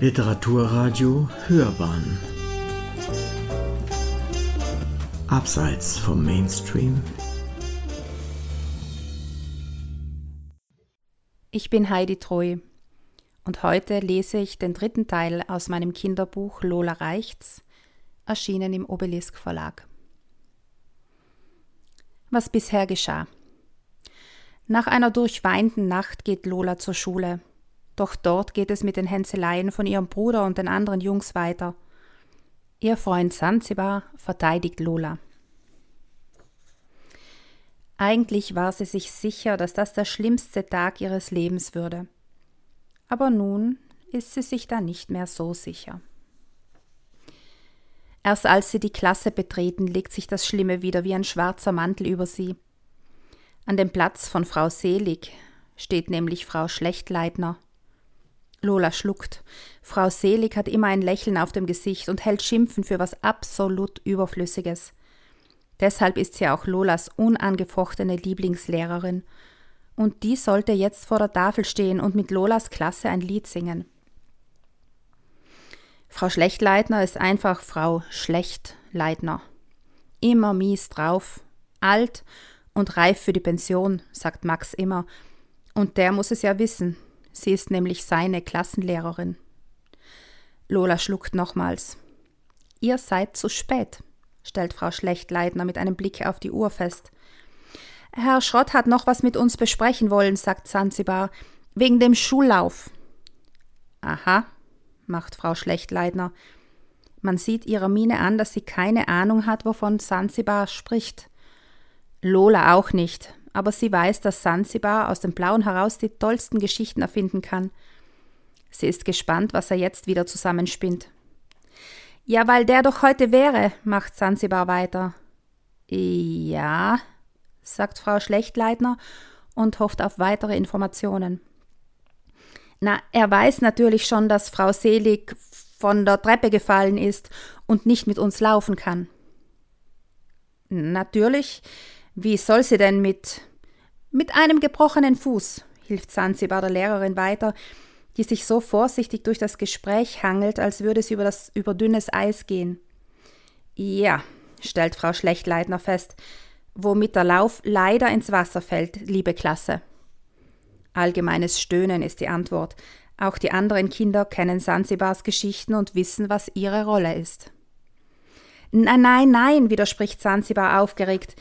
Literaturradio Hörbahn Abseits vom Mainstream Ich bin Heidi Treu und heute lese ich den dritten Teil aus meinem Kinderbuch Lola Reichts, erschienen im Obelisk Verlag. Was bisher geschah. Nach einer durchweinten Nacht geht Lola zur Schule. Doch dort geht es mit den Hänseleien von ihrem Bruder und den anderen Jungs weiter. Ihr Freund Sansibar verteidigt Lola. Eigentlich war sie sich sicher, dass das der schlimmste Tag ihres Lebens würde. Aber nun ist sie sich da nicht mehr so sicher. Erst als sie die Klasse betreten, legt sich das Schlimme wieder wie ein schwarzer Mantel über sie. An dem Platz von Frau Selig steht nämlich Frau Schlechtleitner. Lola schluckt. Frau Selig hat immer ein Lächeln auf dem Gesicht und hält Schimpfen für was absolut Überflüssiges. Deshalb ist sie auch Lolas unangefochtene Lieblingslehrerin. Und die sollte jetzt vor der Tafel stehen und mit Lolas Klasse ein Lied singen. Frau Schlechtleitner ist einfach Frau Schlechtleitner. Immer mies drauf, alt und reif für die Pension, sagt Max immer. Und der muss es ja wissen, Sie ist nämlich seine Klassenlehrerin. Lola schluckt nochmals. Ihr seid zu spät, stellt Frau Schlechtleitner mit einem Blick auf die Uhr fest. Herr Schrott hat noch was mit uns besprechen wollen, sagt Zanzibar, wegen dem Schullauf. Aha, macht Frau Schlechtleitner. Man sieht ihrer Miene an, dass sie keine Ahnung hat, wovon Zanzibar spricht. Lola auch nicht, aber sie weiß, dass Sansibar aus dem Blauen heraus die tollsten Geschichten erfinden kann. Sie ist gespannt, was er jetzt wieder zusammenspinnt. Ja, weil der doch heute wäre, macht Sansibar weiter. Ja, sagt Frau Schlechtleitner und hofft auf weitere Informationen. Na, er weiß natürlich schon, dass Frau Selig von der Treppe gefallen ist und nicht mit uns laufen kann. Natürlich, wie soll sie denn mit mit einem gebrochenen Fuß, hilft Sansibar der Lehrerin weiter, die sich so vorsichtig durch das Gespräch hangelt, als würde sie über das über dünnes Eis gehen. Ja, stellt Frau Schlechtleitner fest, womit der Lauf leider ins Wasser fällt, liebe Klasse. Allgemeines Stöhnen ist die Antwort. Auch die anderen Kinder kennen Sansibars Geschichten und wissen, was ihre Rolle ist. Nein, nein, nein, widerspricht Sansibar aufgeregt.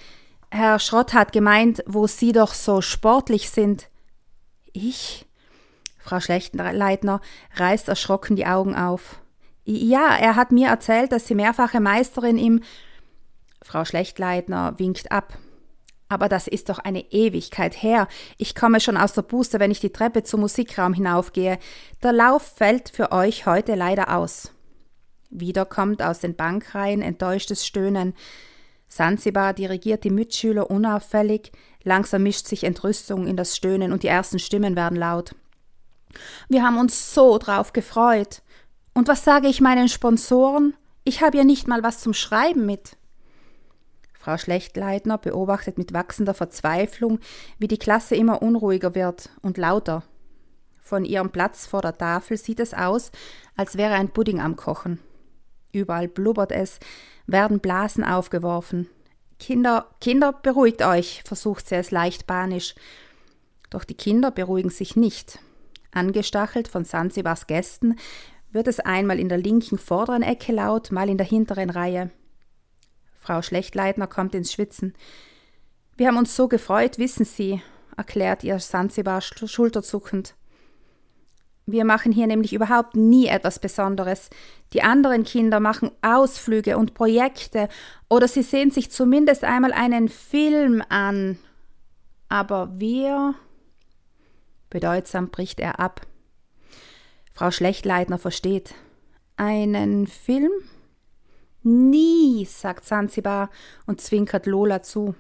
Herr Schrott hat gemeint, wo Sie doch so sportlich sind. Ich? Frau Schlechtenleitner reißt erschrocken die Augen auf. Ja, er hat mir erzählt, dass Sie mehrfache Meisterin im. Frau Schlechtleitner winkt ab. Aber das ist doch eine Ewigkeit her. Ich komme schon aus der Buße, wenn ich die Treppe zum Musikraum hinaufgehe. Der Lauf fällt für euch heute leider aus. Wieder kommt aus den Bankreihen enttäuschtes Stöhnen. Sansibar dirigiert die Mitschüler unauffällig, langsam mischt sich Entrüstung in das Stöhnen und die ersten Stimmen werden laut. Wir haben uns so drauf gefreut. Und was sage ich meinen Sponsoren? Ich habe ja nicht mal was zum Schreiben mit. Frau Schlechtleitner beobachtet mit wachsender Verzweiflung, wie die Klasse immer unruhiger wird und lauter. Von ihrem Platz vor der Tafel sieht es aus, als wäre ein Pudding am Kochen. Überall blubbert es, werden Blasen aufgeworfen. Kinder, Kinder, beruhigt euch, versucht sie es leicht panisch. Doch die Kinder beruhigen sich nicht. Angestachelt von Sansibars Gästen wird es einmal in der linken vorderen Ecke laut, mal in der hinteren Reihe. Frau Schlechtleitner kommt ins Schwitzen. Wir haben uns so gefreut, wissen Sie, erklärt ihr Sansibar schulterzuckend. Wir machen hier nämlich überhaupt nie etwas Besonderes. Die anderen Kinder machen Ausflüge und Projekte oder sie sehen sich zumindest einmal einen Film an. Aber wir. Bedeutsam bricht er ab. Frau Schlechtleitner versteht. Einen Film? Nie, sagt Sansibar und zwinkert Lola zu.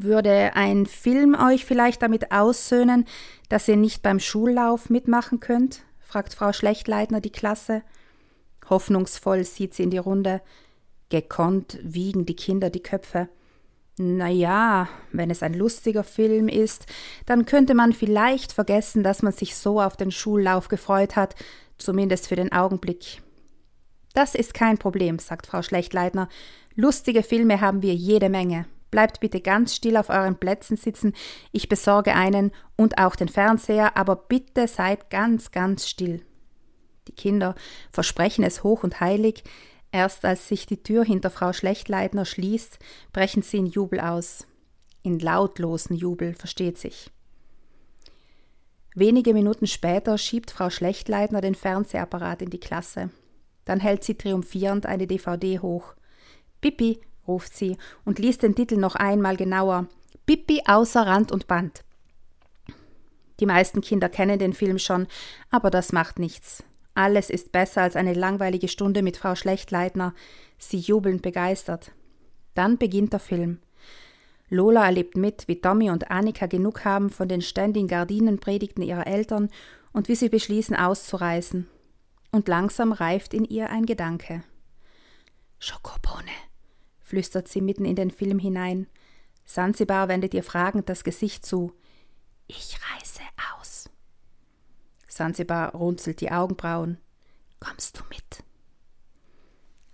Würde ein Film euch vielleicht damit aussöhnen, dass ihr nicht beim Schullauf mitmachen könnt? fragt Frau Schlechtleitner die Klasse. Hoffnungsvoll sieht sie in die Runde. Gekonnt wiegen die Kinder die Köpfe. Na ja, wenn es ein lustiger Film ist, dann könnte man vielleicht vergessen, dass man sich so auf den Schullauf gefreut hat. Zumindest für den Augenblick. Das ist kein Problem, sagt Frau Schlechtleitner. Lustige Filme haben wir jede Menge. Bleibt bitte ganz still auf euren Plätzen sitzen, ich besorge einen und auch den Fernseher, aber bitte seid ganz, ganz still. Die Kinder versprechen es hoch und heilig, erst als sich die Tür hinter Frau Schlechtleitner schließt, brechen sie in Jubel aus. In lautlosen Jubel, versteht sich. Wenige Minuten später schiebt Frau Schlechtleitner den Fernsehapparat in die Klasse. Dann hält sie triumphierend eine DVD hoch. Pippi, ruft sie und liest den Titel noch einmal genauer. Pippi außer Rand und Band. Die meisten Kinder kennen den Film schon, aber das macht nichts. Alles ist besser als eine langweilige Stunde mit Frau Schlechtleitner. Sie jubelnd begeistert. Dann beginnt der Film. Lola erlebt mit, wie Tommy und Annika genug haben von den ständigen Gardinenpredigten ihrer Eltern und wie sie beschließen auszureißen. Und langsam reift in ihr ein Gedanke. Schokobone, flüstert sie mitten in den Film hinein. Sansibar wendet ihr fragend das Gesicht zu. Ich reise aus. Sansibar runzelt die Augenbrauen. Kommst du mit?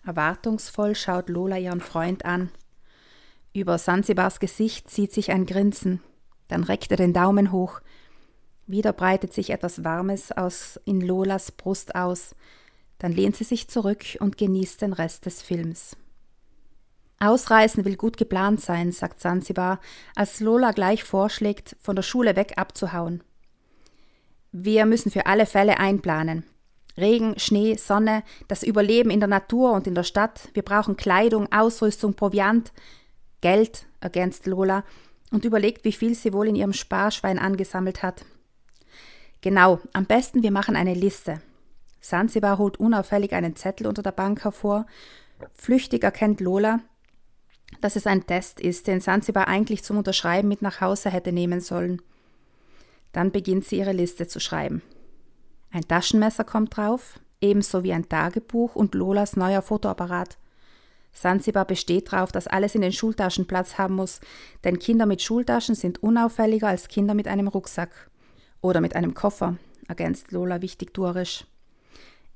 Erwartungsvoll schaut Lola ihren Freund an. Über Sansibars Gesicht zieht sich ein Grinsen. Dann reckt er den Daumen hoch. Wieder breitet sich etwas Warmes aus in Lolas Brust aus. Dann lehnt sie sich zurück und genießt den Rest des Films. Ausreisen will gut geplant sein, sagt Sansibar, als Lola gleich vorschlägt, von der Schule weg abzuhauen. Wir müssen für alle Fälle einplanen. Regen, Schnee, Sonne, das Überleben in der Natur und in der Stadt. Wir brauchen Kleidung, Ausrüstung, Proviant, Geld, ergänzt Lola und überlegt, wie viel sie wohl in ihrem Sparschwein angesammelt hat. Genau, am besten wir machen eine Liste. Sansibar holt unauffällig einen Zettel unter der Bank hervor. Flüchtig erkennt Lola, dass es ein Test ist, den Sansibar eigentlich zum Unterschreiben mit nach Hause hätte nehmen sollen. Dann beginnt sie ihre Liste zu schreiben. Ein Taschenmesser kommt drauf, ebenso wie ein Tagebuch und Lolas neuer Fotoapparat. Sansibar besteht darauf, dass alles in den Schultaschen Platz haben muss, denn Kinder mit Schultaschen sind unauffälliger als Kinder mit einem Rucksack. Oder mit einem Koffer, ergänzt Lola wichtigtuerisch.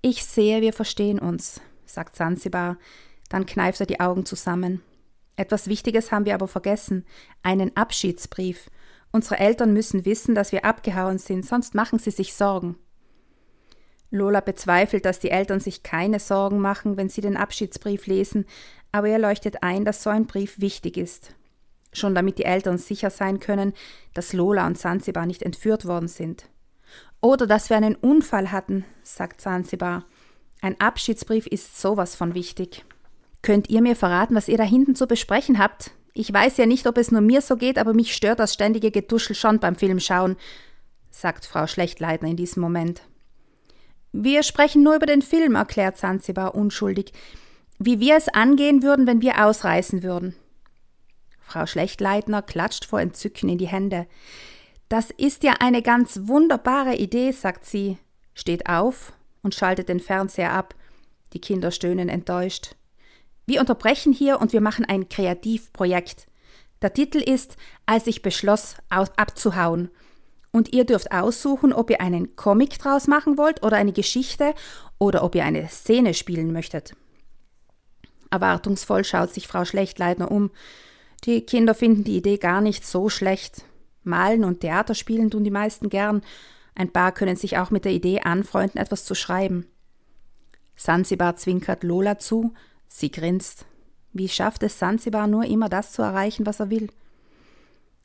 Ich sehe, wir verstehen uns, sagt Sansibar, dann kneift er die Augen zusammen. Etwas Wichtiges haben wir aber vergessen, einen Abschiedsbrief. Unsere Eltern müssen wissen, dass wir abgehauen sind, sonst machen sie sich Sorgen. Lola bezweifelt, dass die Eltern sich keine Sorgen machen, wenn sie den Abschiedsbrief lesen, aber er leuchtet ein, dass so ein Brief wichtig ist. Schon damit die Eltern sicher sein können, dass Lola und Sansibar nicht entführt worden sind. Oder dass wir einen Unfall hatten, sagt Sansibar. Ein Abschiedsbrief ist sowas von wichtig. Könnt ihr mir verraten, was ihr da hinten zu besprechen habt? Ich weiß ja nicht, ob es nur mir so geht, aber mich stört das ständige Getuschel schon beim Filmschauen, sagt Frau Schlechtleitner in diesem Moment. Wir sprechen nur über den Film, erklärt Sansibar unschuldig, wie wir es angehen würden, wenn wir ausreißen würden. Frau Schlechtleitner klatscht vor Entzücken in die Hände. Das ist ja eine ganz wunderbare Idee, sagt sie, steht auf und schaltet den Fernseher ab. Die Kinder stöhnen enttäuscht. Wir unterbrechen hier und wir machen ein Kreativprojekt. Der Titel ist Als ich beschloss, abzuhauen. Und ihr dürft aussuchen, ob ihr einen Comic draus machen wollt oder eine Geschichte oder ob ihr eine Szene spielen möchtet. Erwartungsvoll schaut sich Frau Schlechtleitner um. Die Kinder finden die Idee gar nicht so schlecht. Malen und Theater spielen tun die meisten gern. Ein paar können sich auch mit der Idee anfreunden, etwas zu schreiben. Sansibar zwinkert Lola zu, Sie grinst. Wie schafft es Sansibar nur immer das zu erreichen, was er will?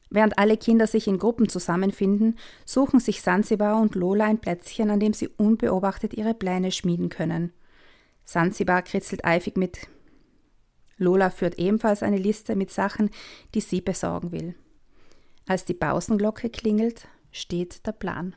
Während alle Kinder sich in Gruppen zusammenfinden, suchen sich Sansibar und Lola ein Plätzchen, an dem sie unbeobachtet ihre Pläne schmieden können. Sansibar kritzelt eifig mit. Lola führt ebenfalls eine Liste mit Sachen, die sie besorgen will. Als die Pausenglocke klingelt, steht der Plan.